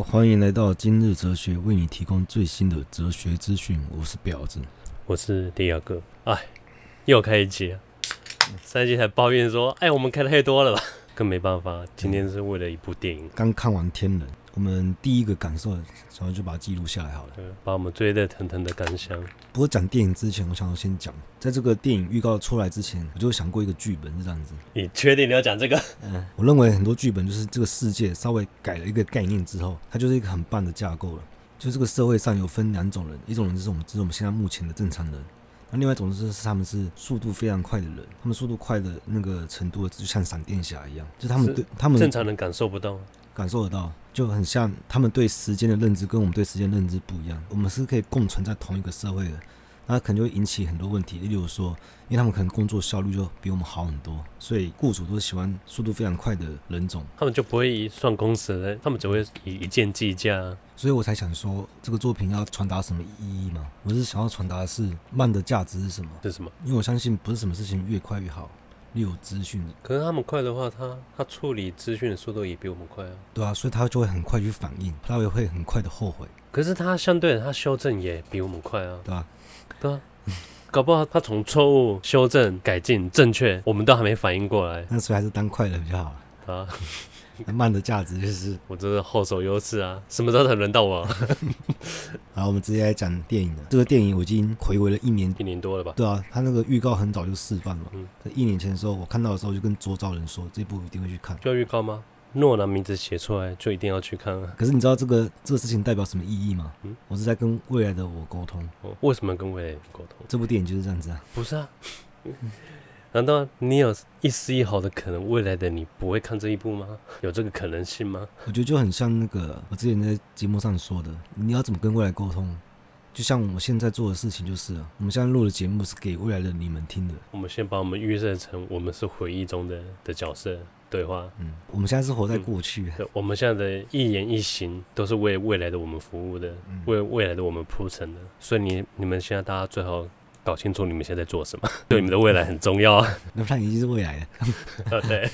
好，欢迎来到今日哲学，为你提供最新的哲学资讯。我是婊子，我是迪亚哥。哎，又开一集，上一集还抱怨说，哎，我们开的太多了吧？更没办法，今天是为了一部电影。刚看完《天人》。我们第一个感受，然后就把它记录下来好了。对把我们最热腾腾的感想。不过讲电影之前，我想要先讲，在这个电影预告出来之前，我就想过一个剧本是这样子。你确定你要讲这个？嗯，我认为很多剧本就是这个世界稍微改了一个概念之后，它就是一个很棒的架构了。就这个社会上有分两种人，一种人就是我们，就是我们现在目前的正常人；那另外一种就是他们是速度非常快的人，他们速度快的那个程度就像闪电侠一样，就他们对他们正常人感受不到。感受得到，就很像他们对时间的认知跟我们对时间认知不一样。我们是可以共存在同一个社会的，那可能就会引起很多问题。例如说，因为他们可能工作效率就比我们好很多，所以雇主都喜欢速度非常快的人种。他们就不会算工时的，他们只会以一件计价。所以我才想说，这个作品要传达什么意义嘛？我是想要传达的是慢的价值是什么？是什么？因为我相信不是什么事情越快越好。有资讯，可是他们快的话，他他处理资讯的速度也比我们快啊。对啊，所以他就会很快去反应，他也会很快的后悔。可是他相对的，他修正也比我们快啊。对啊，对啊，搞不好他从错误修正、改进、正确，我们都还没反应过来。那所以还是当快的比较好啊。慢的价值就是 我真的后手优势啊！什么时候才轮到我？好，我们直接来讲电影了。这个电影我已经回味了一年，一年多了吧？对啊，他那个预告很早就示范了。嗯，在一年前的时候，我看到的时候就跟周遭人说，这部一定会去看。就要预告吗？诺兰名字写出来就一定要去看啊？可是你知道这个这个事情代表什么意义吗？嗯，我是在跟未来的我沟通。哦，为什么跟未来沟通？这部电影就是这样子啊？不是啊。难道你有一丝一毫的可能，未来的你不会看这一部吗？有这个可能性吗？我觉得就很像那个我之前在节目上说的，你要怎么跟未来沟通？就像我们现在做的事情，就是我们现在录的节目是给未来的你们听的。我们先把我们预设成我们是回忆中的的角色对话。嗯，我们现在是活在过去。嗯，我们现在的一言一行都是为未来的我们服务的，嗯，为未来的我们铺陈的。所以你你们现在大家最好。搞清楚你们现在在做什么，对你们的未来很重要啊！那不然已经是未来了。啊，对，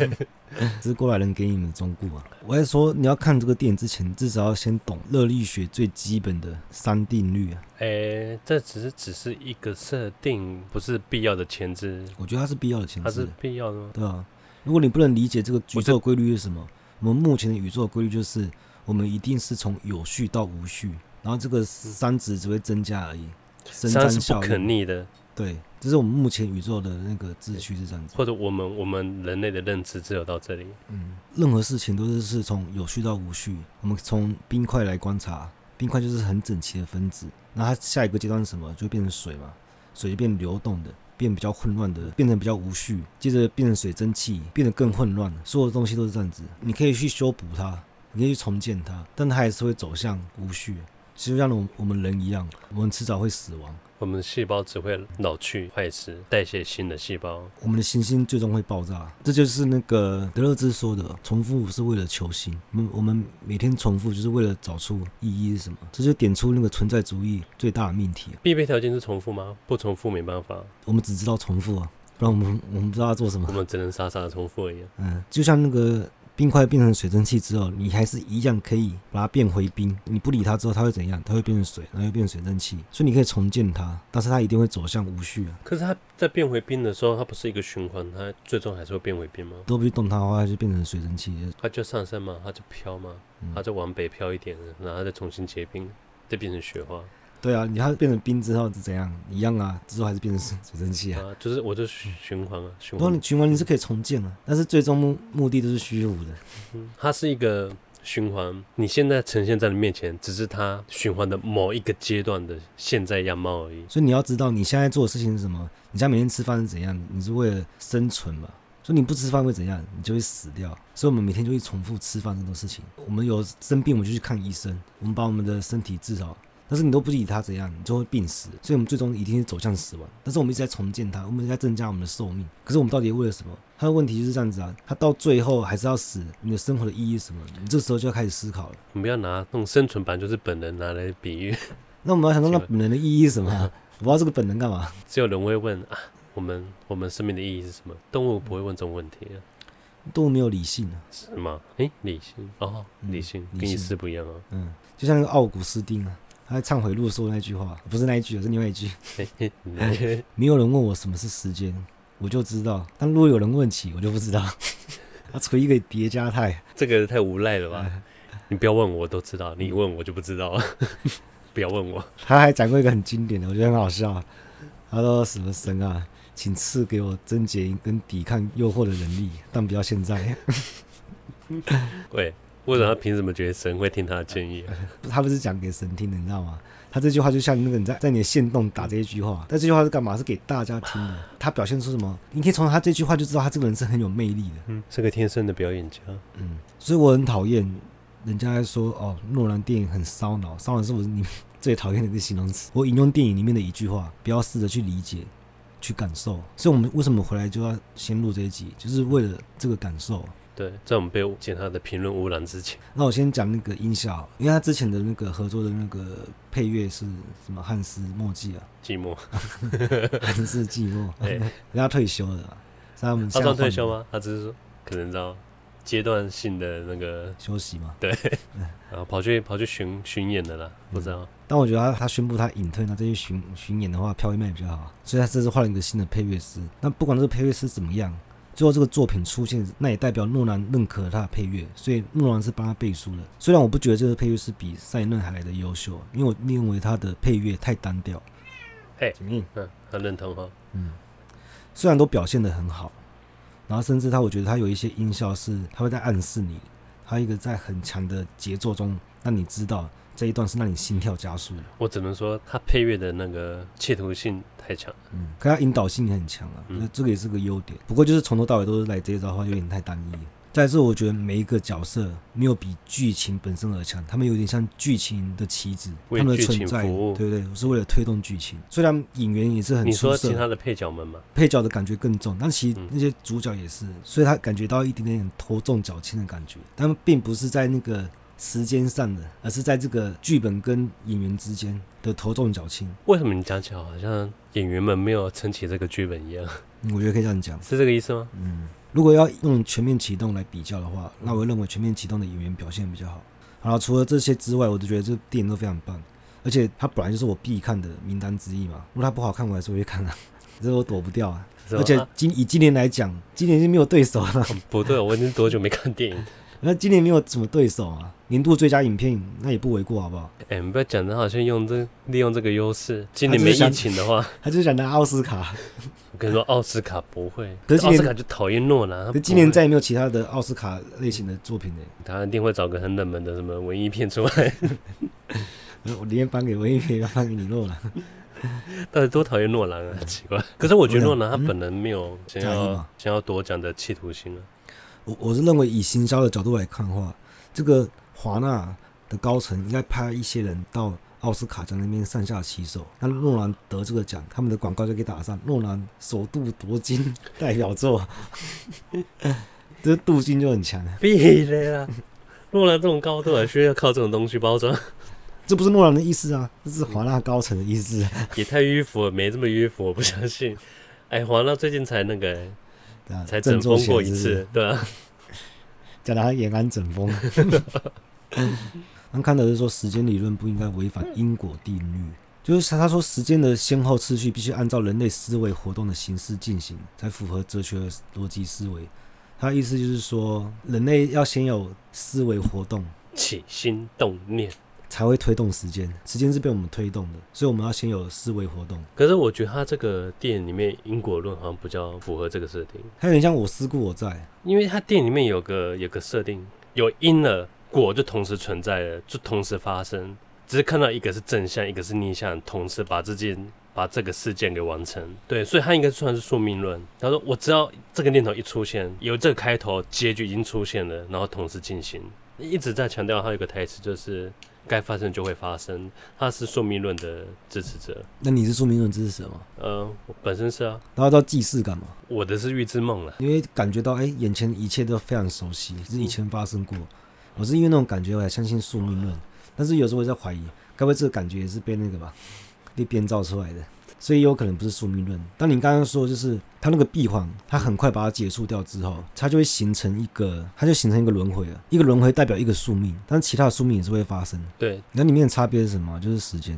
这是过来人给你们的忠告啊！我还说，你要看这个电影之前，至少要先懂热力学最基本的三定律啊！哎、欸，这只是只是一个设定，不是必要的前置。我觉得它是必要的前置，它是必要的吗？对啊，如果你不能理解这个宇宙规律是什么，我，我们目前的宇宙规律就是，我们一定是从有序到无序，然后这个三值只会增加而已。三是不可逆的，对，这是我们目前宇宙的那个秩序是这样子，或者我们我们人类的认知只有到这里。嗯，任何事情都是是从有序到无序。我们从冰块来观察，冰块就是很整齐的分子，那它下一个阶段是什么？就变成水嘛，水就变流动的，变比较混乱的，变成比较无序，接着变成水蒸气，变得更混乱。所有的东西都是这样子，你可以去修补它，你可以去重建它，但它还是会走向无序。其实像我我们人一样，我们迟早会死亡。我们的细胞只会老去坏死，代谢新的细胞。我们的行星最终会爆炸，这就是那个德勒兹说的：重复是为了求新。我们我们每天重复就是为了找出意义是什么。这就点出那个存在主义最大的命题。必备条件是重复吗？不重复没办法。我们只知道重复啊，不然我们我们不知道要做什么。我们只能傻傻的重复而已。嗯，就像那个。冰块变成水蒸气之后，你还是一样可以把它变回冰。你不理它之后，它会怎样？它会变成水，然后又变成水蒸气。所以你可以重建它，但是它一定会走向无序啊。可是它在变回冰的时候，它不是一个循环，它最终还是会变回冰吗？都不去动它的话，它就变成水蒸气。它就上升嘛，它就飘嘛，它就往北飘一点，然后再重新结冰，再变成雪花。对啊，你它变成冰之后是怎样？一样啊，之后还是变成水蒸气啊，啊。就是我就循环啊，循环。不过你循环你是可以重建啊，但是最终目目的都是虚无的。嗯，它是一个循环，你现在呈现在你面前，只是它循环的某一个阶段的现在样貌而已。所以你要知道你现在做的事情是什么？你家每天吃饭是怎样？你是为了生存嘛？所以你不吃饭会怎样？你就会死掉。所以我们每天就会重复吃饭这种事情。我们有生病我们就去看医生，我们把我们的身体治好。但是你都不理他怎样，你就会病死。所以，我们最终一定是走向死亡。但是，我们一直在重建它，我们一直在增加我们的寿命。可是，我们到底为了什么？他的问题就是这样子啊，他到最后还是要死。你的生活的意义是什么？你这时候就要开始思考了。我们不要拿那种生存版就是本能拿来比喻。那我们要想到那本能的意义是什么？我不知道这个本能干嘛。只有人会问啊，我们我们生命的意义是什么？动物不会问这种问题啊。动物没有理性啊，是吗？诶、欸，理性哦，理性、嗯、跟意思不一样啊。嗯，就像那个奥古斯丁啊，他在忏悔录说那句话，不是那一句，是另外一句。没有人问我什么是时间，我就知道；但如果有人问起，我就不知道。他处于一个叠加态，这个太无赖了吧？你不要问我，我都知道；你问我就不知道了。不要问我。他还讲过一个很经典的，我觉得很好笑。他说：“什么神啊，请赐给我贞洁跟抵抗诱惑的能力，但不要现在。”喂，为什么他凭什么觉得神会听他的建议啊？他不是讲给神听的，你知道吗？他这句话就像那个你在在你的线洞打这一句话，但这句话是干嘛？是给大家听的。他表现出什么？你可以从他这句话就知道他这个人是很有魅力的，嗯，是个天生的表演家，嗯，所以我很讨厌。人家在说哦，诺兰电影很烧脑，烧脑是我是你最讨厌的一个形容词？我引用电影里面的一句话，不要试着去理解、去感受。所以，我们为什么回来就要先录这一集，就是为了这个感受。对，在我们被检他的评论污染之前，那我先讲那个音效，因为他之前的那个合作的那个配乐是什么？汉斯·莫季啊，寂寞，汉斯·寂寞 人家退休了，他们他算退休吗？他只是说可能知道。阶段性的那个休息嘛，对，然后跑去跑去巡巡演的啦，不知道。嗯、但我觉得他他宣布他隐退，那再去巡巡演的话，票会卖比较好，所以他这次换了一个新的配乐师。那不管这个配乐师怎么样，最后这个作品出现，那也代表诺兰认可了他的配乐，所以诺兰是帮他背书的。虽然我不觉得这个配乐是比赛嫩还来的优秀，因为我认为他的配乐太单调。嘿，嗯，很认同哈，嗯，虽然都表现得很好。然后甚至他，我觉得他有一些音效是，他会在暗示你，他一个在很强的节奏中，让你知道这一段是让你心跳加速的。我只能说，他配乐的那个企图性太强了，嗯，可他引导性也很强啊，嗯，这个也是个优点。不过就是从头到尾都是来这一招的话，有点太单一。再是，我觉得每一个角色没有比剧情本身而强，他们有点像剧情的棋子，他们的存在，对不对？是为了推动剧情。虽然演员也是很出色，你说其他的配角们嘛？配角的感觉更重，但其实那些主角也是，嗯、所以他感觉到一点点头重脚轻的感觉。他们并不是在那个时间上的，而是在这个剧本跟演员之间的头重脚轻。为什么你讲起来好像演员们没有撑起这个剧本一样？我觉得可以这样讲，是这个意思吗？嗯。如果要用全面启动来比较的话，那我认为全面启动的演员表现比较好。好了，除了这些之外，我就觉得这电影都非常棒，而且它本来就是我必看的名单之一嘛。如果它不好看，我还是会看啊，这我躲不掉啊。而且今以今年来讲，今年已经没有对手了。不对，我已经多久没看电影？那今年没有什么对手啊，年度最佳影片那也不为过，好不好？哎、欸，你不要讲的好像用这利用这个优势，今年没疫情的话，他就想拿奥斯卡。我跟你说，奥斯卡不会，可是奥斯卡就讨厌诺兰。可今年再也没有其他的奥斯卡类型的作品呢。他一定会找个很冷门的什么文艺片出来。我宁愿颁给文艺片，要颁给你诺兰。到底多讨厌诺兰啊？奇怪。可是我觉得诺兰他本人没有想要想要夺奖的企图心啊。我我是认为以行销的角度来看的话，这个华纳的高层应该派一些人到奥斯卡奖那边上下其手。那诺兰得这个奖，他们的广告就可以打上诺兰首度夺金代表作，这镀金就很强了。必的啦，诺兰这种高度还需要靠这种东西包装？这不是诺兰的意思啊，这是华纳高层的意思。也太迂腐了，没这么迂腐，我不相信。哎，华纳最近才那个。啊、才整风过一次，对啊，讲他延安整风。他看的是说，时间理论不应该违反因果定律，就是他说时间的先后次序必须按照人类思维活动的形式进行，才符合哲学逻辑思维。他的意思就是说，人类要先有思维活动，起心动念。才会推动时间，时间是被我们推动的，所以我们要先有思维活动。可是我觉得他这个电影里面因果论好像比较符合这个设定，它有点像我思故我在，因为他电影里面有个有个设定，有因了果就同时存在了，就同时发生，只是看到一个是正向，一个是逆向，同时把这件把这个事件给完成。对，所以他应该算是宿命论。他说我只要这个念头一出现，有这个开头，结局已经出现了，然后同时进行，一直在强调他有个台词就是。该发生就会发生，他是宿命论的支持者。那你是宿命论支持者吗？呃，我本身是啊。然后到既视感嘛，我的是预知梦了，因为感觉到哎、欸，眼前一切都非常熟悉，是以前发生过。嗯、我是因为那种感觉，我才相信宿命论。但是有时候我在怀疑，该不会这个感觉也是被那个吧，被编造出来的？所以有可能不是宿命论。当你刚刚说就是它那个闭环，它很快把它结束掉之后，它就会形成一个，它就形成一个轮回了。一个轮回代表一个宿命，但是其他的宿命也是会发生。对，那里面的差别是什么？就是时间，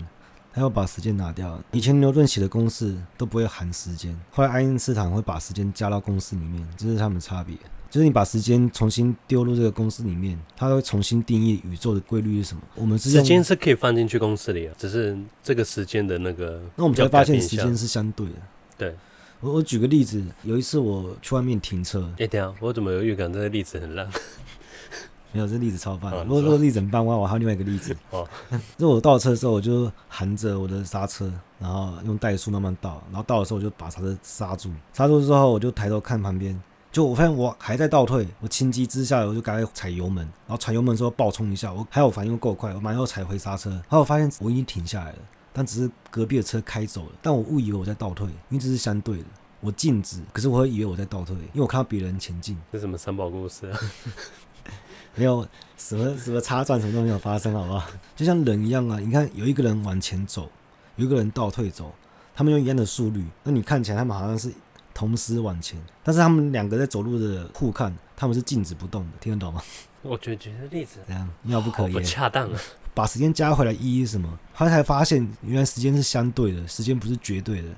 他要把时间拿掉。以前牛顿写的公式都不会含时间，后来爱因斯坦会把时间加到公式里面，这是他们的差别。就是你把时间重新丢入这个公司里面，它会重新定义宇宙的规律是什么。我们时间是可以放进去公司里啊，只是这个时间的那个。那我们才会发现时间是相对的。对，我我举个例子，有一次我去外面停车，哎、欸，等下，我怎么有预感这个例子很烂？没有，这例子超棒。如果如果例子很棒的话，我还有另外一个例子。哦，就我倒车的时候，我就含着我的刹车，然后用怠速慢慢倒，然后倒的时候我就把刹车刹住，刹住之后我就抬头看旁边。就我发现我还在倒退，我情急之下我就赶快踩油门，然后踩油门之后爆冲一下，我还有反应够快，我马上又踩回刹车，然后我发现我已经停下来了，但只是隔壁的车开走了，但我误以为我在倒退，因为这是相对的，我静止，可是我会以为我在倒退，因为我看到别人前进。这什么三宝故事啊？没有什么什么插转什么都没有发生，好不好？就像人一样啊，你看有一个人往前走，有一个人倒退走，他们用一样的速率，那你看起来他们好像是。同时往前，但是他们两个在走路的互看，他们是静止不动的，听得懂吗？我觉得举个例子，这样妙不可言，不恰当啊！把时间加回来意义是什么？他才发现原来时间是相对的，时间不是绝对的。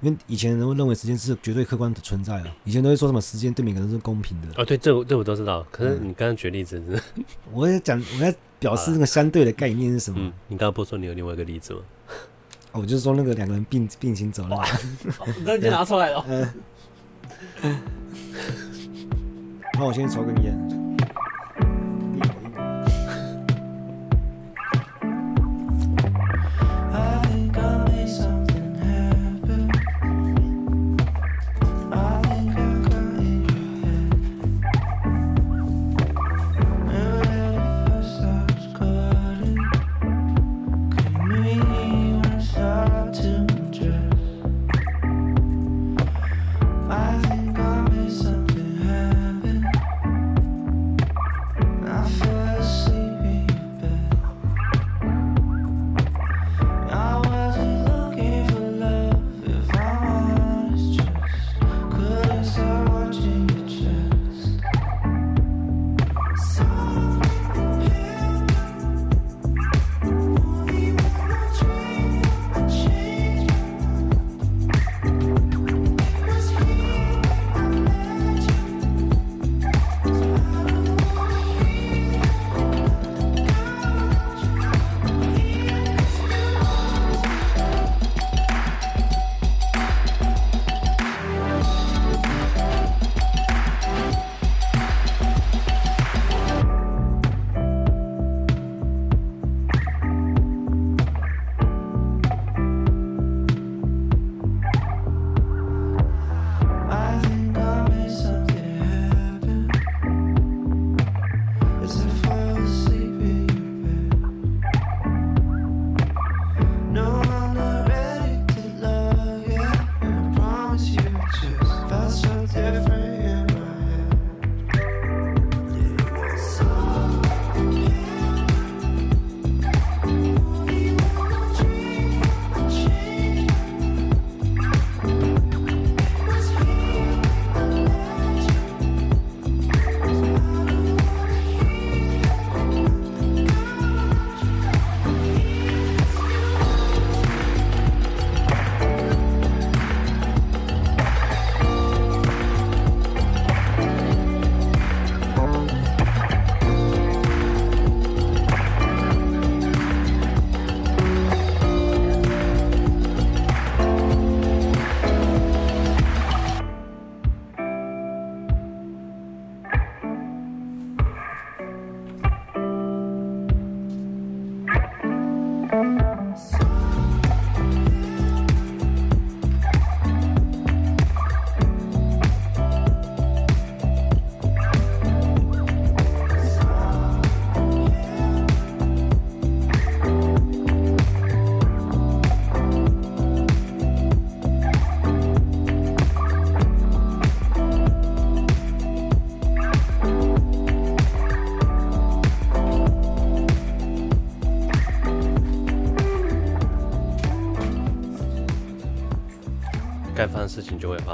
因为以前人会认为时间是绝对客观的存在啊，以前都会说什么时间对每个人是公平的。哦，对，这我这我都知道。可是你刚刚举例子是，嗯，我在讲，我在表示那个相对的概念是什么？嗯，你刚刚不是说你有另外一个例子吗？哦，我就是说那个两个人并并行走了，你就拿出来了。嗯那我先抽根烟。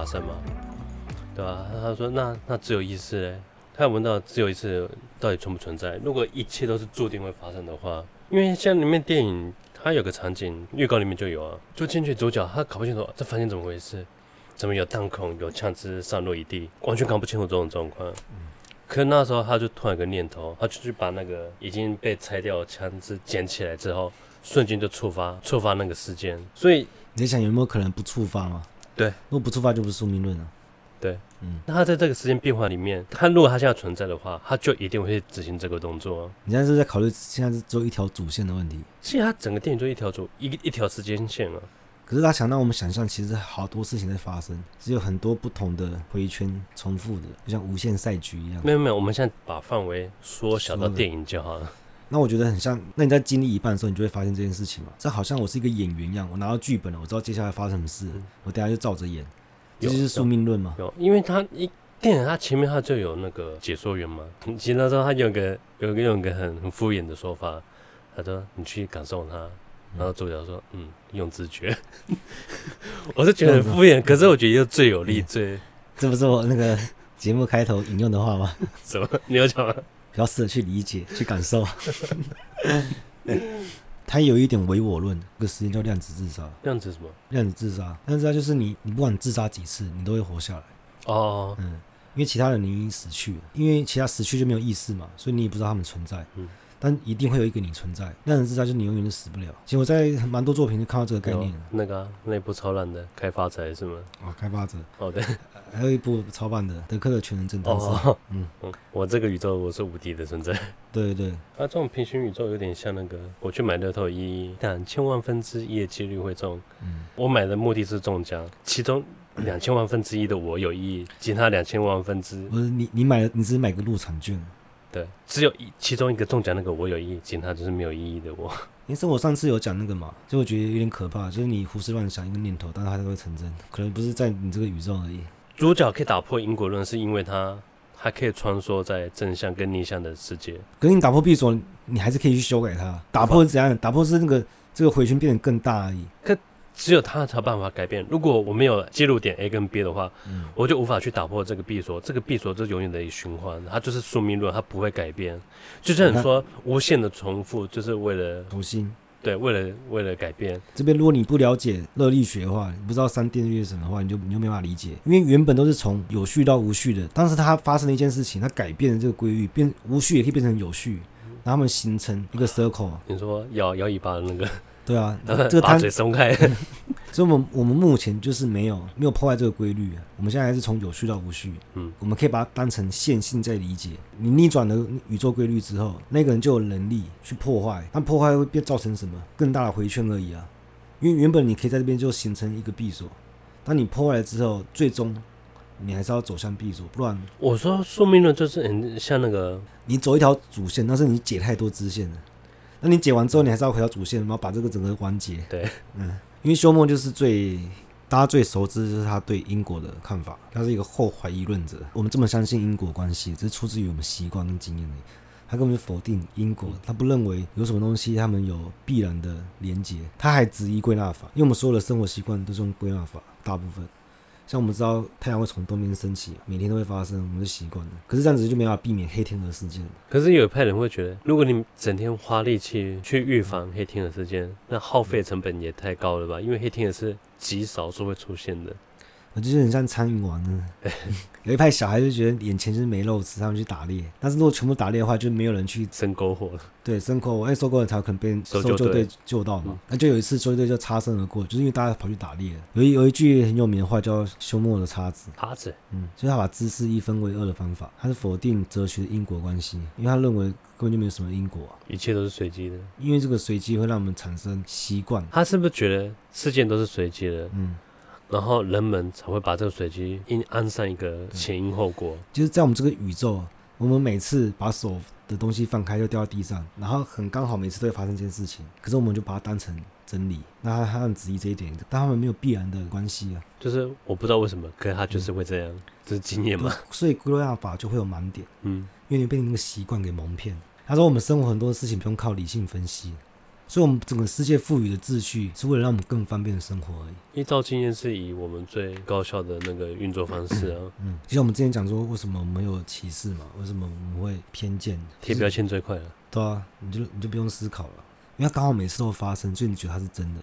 生嘛，对吧、啊？他说那那只有意志嘞？他有问到只有意志到底存不存在？如果一切都是注定会发生的话，因为像里面电影，它有个场景预告里面就有啊，就进去主角他搞不清楚这房间怎么回事，怎么有弹孔、有枪支散落一地，完全搞不清楚这种状况。可那时候他就突然有个念头，他就去把那个已经被拆掉的枪支捡起来之后，瞬间就触发触发那个事件。所以你想有没有可能不触发吗？对，如果不触发就不是宿命论了。对，嗯，那他在这个时间变化里面，他如果他现在存在的话，他就一定会执行这个动作。你现在是在考虑现在是只有一条主线的问题？其实他整个电影就一条主一一条时间线啊。可是他想让我们想象，其实好多事情在发生，只有很多不同的回圈重复的，就像无限赛局一样。没有没有，我们现在把范围缩小到电影就好了。那我觉得很像，那你在经历一半的时候，你就会发现这件事情嘛。这好像我是一个演员一样，我拿到剧本了，我知道接下来发生什么事，我等下就照着演。这就是宿命论嘛？有，因为他一电影他前面他就有那个解说员嘛。其实那时候他有个有个用个很很敷衍的说法，他说你去感受他，然后主角说嗯，用直觉。我是觉得很敷衍，可是我觉得又最有力，最这不是我那个节目开头引用的话吗？什么？你要讲吗？比较适合去理解、去感受。他有一点唯我论，这个实验叫量子自杀。量子什么？量子自杀。量子自杀就是你，你不管自杀几次，你都会活下来。哦。嗯，因为其他人你已经死去了，因为其他死去就没有意识嘛，所以你也不知道他们存在。嗯。但一定会有一个你存在，量子自杀就是你永远都死不了。其实我在蛮多作品就看到这个概念。那个、啊、那部超烂的《开发者》是吗？哦，《开发者》。哦，对。还有一部超棒的《德克的全能侦探》。哦。嗯嗯，我这个宇宙我是无敌的存在。对对对。啊，这种平行宇宙有点像那个，我去买乐透一两千万分之一的几率会中。嗯。我买的目的是中奖，其中两千万分之一的我有意义，其他两千万分之不是你你买，你只是买个入场券。对，只有一其中一个中奖那个我有意义，其他就是没有意义的我。因为我上次有讲那个嘛，就我觉得有点可怕，就是你胡思乱想一个念头，但是它都会成真，可能不是在你这个宇宙而已。主角可以打破因果论，是因为他还可以穿梭在正向跟逆向的世界。可是你打破闭锁，你还是可以去修改它。打破是怎样？打破是那个这个回圈变得更大而已。可只有他才有办法改变。如果我没有接入点 A 跟 B 的话，嗯、我就无法去打破这个闭锁。这个闭锁就永远的循环，它就是宿命论，它不会改变。就像你说，无限的重复，就是为了重新对，为了为了改变。这边如果你不了解热力学的话，你不知道三定律是什么的话，你就你就没法理解。因为原本都是从有序到无序的，但是它发生了一件事情，它改变了这个规律，变无序也可以变成有序，然后它们形成一个 circle。你说摇摇尾巴的那个。对啊，这个把嘴松开，所以我们我们目前就是没有没有破坏这个规律，我们现在还是从有序到无序，嗯，我们可以把它当成线性在理解。你逆转了宇宙规律之后，那个人就有能力去破坏，但破坏会变造成什么？更大的回圈而已啊。因为原本你可以在这边就形成一个闭锁，当你破坏了之后，最终你还是要走向闭锁，不然我说宿命论就是很像那个你走一条主线，但是你解太多支线了。那你解完之后，你还是要回到主线，然后把这个整个完结。对，嗯，因为休谟就是最大家最熟知，就是他对因果的看法。他是一个后怀疑论者。我们这么相信因果关系，这是出自于我们习惯跟经验。他根本就否定因果，他不认为有什么东西他们有必然的连结。他还质疑归纳法，因为我们所有的生活习惯都是用归纳法，大部分。像我们知道太阳会从东边升起，每天都会发生，我们就习惯了。可是这样子就没办法避免黑天鹅事件。可是有一派人会觉得，如果你整天花力气去预防黑天鹅事件，那耗费成本也太高了吧？因为黑天鹅是极少数会出现的。我就是很像苍蝇王呢。有一派小孩就觉得眼前就是没肉吃，他们去打猎。但是如果全部打猎的话，就没有人去生篝火了。对，生篝火，因为收篝火才有可能被搜救队救到嘛。那、嗯、就有一次搜救队就擦身而过，就是因为大家跑去打猎。有一有一句很有名的话叫“休谟的叉子”，叉子，嗯，就是他把知识一分为二的方法。他是否定哲学的因果关系，因为他认为根本就没有什么因果、啊，一切都是随机的。因为这个随机会让我们产生习惯。他是不是觉得事件都是随机的？嗯。然后人们才会把这个随机因安上一个前因后果。就是在我们这个宇宙，我们每次把手的东西放开就掉到地上，然后很刚好每次都会发生这件事情。可是我们就把它当成真理，那他他很质疑这一点，但他们没有必然的关系啊。就是我不知道为什么，可是他就是会这样，嗯、这是经验嘛。所以归纳法就会有盲点，嗯，因为你被你那个习惯给蒙骗。他说我们生活很多事情不用靠理性分析，所以我们整个世界赋予的秩序是为了让我们更方便的生活而已。依照经验是以我们最高效的那个运作方式啊。嗯，就像我们之前讲说，为什么我们有歧视嘛？为什么我们会偏见？贴标签最快了。对啊，你就你就不用思考了，因为它刚好每次都发生，所以你觉得它是真的。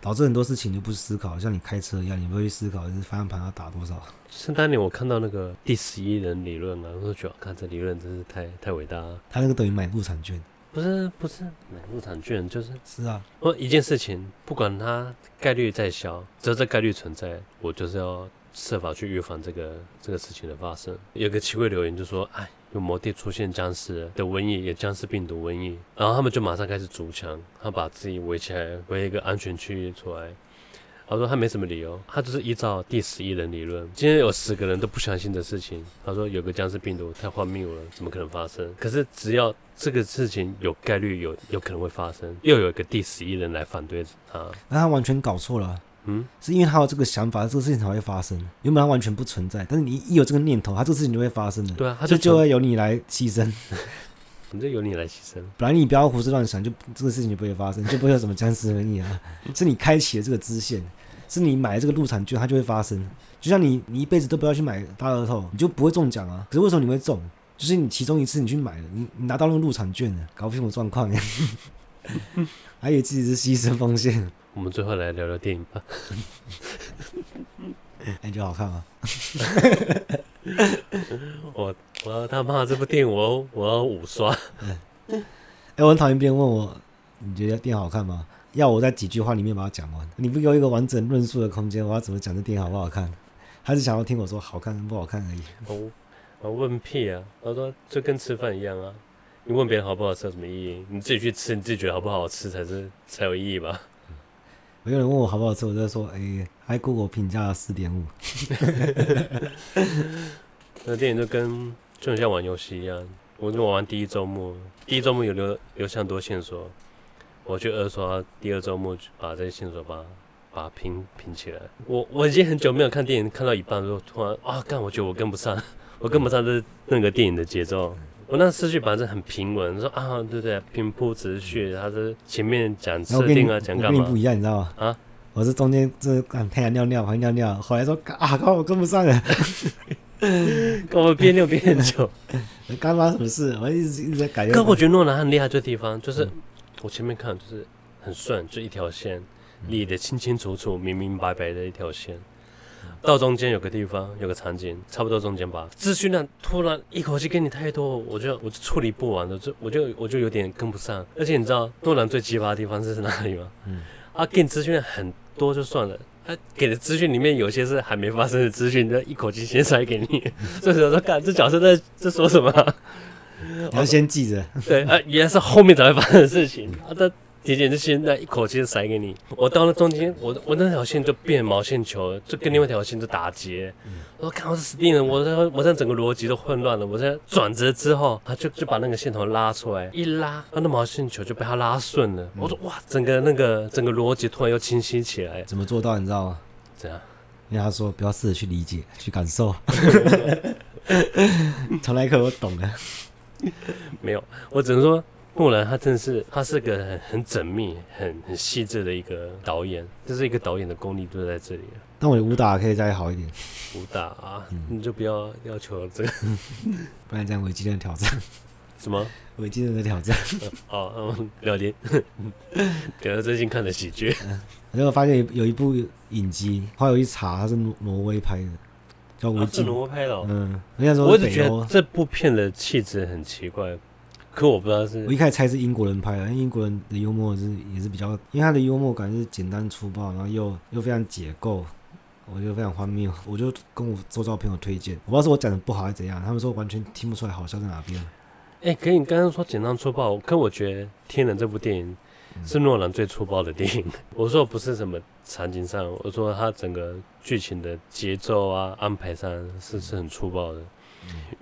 导致很多事情你就不思考，像你开车一样，你不会去思考，就是方向盘要打多少。像当年我看到那个第十一人理论啊，我就觉得，看这理论真是太太伟大了。他那个等于买入场券，不是不是买入场券，就是是啊。我一件事情，不管它概率再小，只要这概率存在，我就是要设法去预防这个这个事情的发生。有个奇怪留言就说，哎。有魔帝出现僵尸的瘟疫，也僵尸病毒瘟疫，然后他们就马上开始筑墙，他把自己围起来，围一个安全区域出来。他说他没什么理由，他就是依照第十一人理论。今天有十个人都不相信的事情，他说有个僵尸病毒太荒谬了，怎么可能发生？可是只要这个事情有概率有有可能会发生，又有一个第十一人来反对他，那他完全搞错了。嗯，是因为他有这个想法，这个事情才会发生。原本他完全不存在，但是你一有这个念头，他这个事情就会发生的。对啊，他就就会由你来牺牲。你就由你来牺牲。本来你不要胡思乱想，就这个事情就不会发生，就不会有什么僵尸瘟疫啊。是你开启了这个支线，是你买了这个入场券，它就会发生。就像你，你一辈子都不要去买大乐透，你就不会中奖啊。可是为什么你会中？就是你其中一次你去买了，你你拿到那个入场券了，搞不清楚状况，还以为自己是牺牲奉献。我们最后来聊聊电影吧。哎，你觉得好看吗？我我要他妈这部电影我我要五刷。哎、嗯，我很讨厌别人问我，你觉得电影好看吗？要我在几句话里面把它讲完。你不给我一个完整论述的空间，我要怎么讲这电影好不好看？还是想要听我说好看跟不好看而已？我我问屁啊！我说就跟吃饭一样啊，你问别人好不好吃有什么意义？你自己去吃，你自己觉得好不好吃才是才有意义吧？没有人问我好不好吃，我就说，哎、欸，还给我评价四点五。那电影就跟就很像玩游戏一样，我就玩完第一周末，第一周末有留留下很多线索，我去二刷，第二周末把这些线索把把它拼拼起来。我我已经很久没有看电影，看到一半的时候突然啊，干，我觉得我跟不上，我跟不上这那个电影的节奏。我那思绪本来是很平稳，说啊，对对，平铺直叙，他是前面讲设定啊，讲干嘛？不一样，你知道吗？啊，我是中间这看太阳尿尿，还尿尿，后来说啊，刚好我跟不上了，跟我边尿边很久，刚发生什么事？我一直一直在改。可我觉得诺兰很厉害，这地方就是我前面看就是很顺，就一条线，理得清清楚楚、明明白白的一条线。到中间有个地方，有个场景，差不多中间吧。资讯量突然一口气给你太多，我就我就处理不完了，就我就我就有点跟不上。而且你知道诺兰最奇葩的地方是哪里吗？嗯，啊，给你资讯很多就算了，他给的资讯里面有些是还没发生的资讯，就一口气先塞给你。这时候说，干这角色在这说什么、啊？你要先记着。对啊，原来是后面才会发生的事情啊，他。简简直现在一口气塞给你，我到了中间，我我那条线就变毛线球，就跟另外一条线就打结。嗯、我看我是死定了，我这我这整个逻辑都混乱了。我在转折之后，他就就把那个线头拉出来，一拉，他那毛线球就被他拉顺了。嗯、我说哇，整个那个整个逻辑突然又清晰起来。怎么做到？你知道吗？怎样？因为他说不要试着去理解，去感受。从那一刻我懂了。没有，我只能说。诺兰他真的是，他是个很很缜密、很很细致的一个导演，这是一个导演的功力都在这里。但我的武打可以再好一点。武打啊，嗯、你就不要要求这个，不然这样违纪的挑战。什么？违纪的挑战？哦，嗯，了解。聊 聊最近看的喜剧。然后我发现有有一部影集，后来我一查，它是挪挪威拍的，叫《危机》。挪威拍的。嗯，人家说我只觉得这部片的气质很奇怪。可我不知道是，我一开始猜是英国人拍的，因为英国人的幽默是也是比较，因为他的幽默感是简单粗暴，然后又又非常解构，我觉得非常荒谬，我就跟我周遭朋友推荐，我不知道是我讲的不好还是怎样，他们说完全听不出来好笑在哪边。哎、欸，可你刚刚说简单粗暴，可我觉得《天人》这部电影是诺兰最粗暴的电影。我说不是什么场景上，我说他整个剧情的节奏啊安排上是是很粗暴的。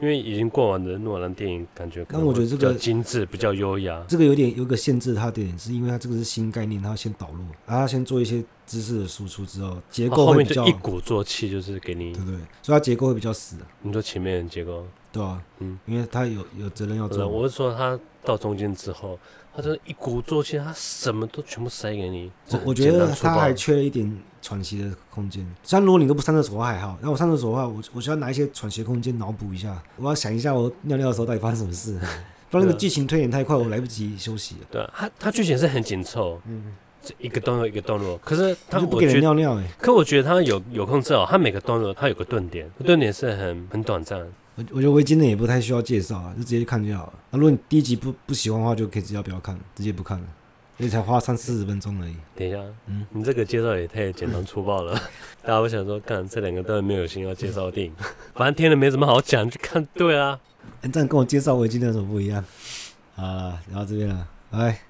因为已经过完的诺兰电影，感觉但我觉得这个精致比较优雅。这个有点有个限制，它的点是因为它这个是新概念，它要先导入，然后它先做一些知识的输出之后，结构会比较后面就一鼓作气，就是给你对对，所以它结构会比较死。你说前面的结构，对啊，嗯，因为他有有责任要做。我是说，他到中间之后，他真的一鼓作气，他什么都全部塞给你。我我觉得他还缺了一点喘息的空间。像如果你都不上厕所的话还好，那我上厕所的话，我我需要拿一些喘息的空间脑补一下，我要想一下我尿尿的时候到底发生什么事，不然那个剧情推演太快，我来不及休息了。对，他他剧情是很紧凑，嗯，一个段落一个段落，可是他就不给人尿尿哎。可我觉得他有有控制哦，他每个段落他有个顿点，顿点是很很短暂。我我觉得围巾的也不太需要介绍啊，就直接看就好了。那、啊、如果你第一集不不喜欢的话，就可以直接不要看，直接不看了，因为才花三四十分钟而已。等一下，嗯，你这个介绍也太简单粗暴了。大家会想说，看这两个都没有心要介绍电影，反正听了没什么好讲，就看对啊。这样跟我介绍围巾的有什么不一样？啊，聊到这边了，拜。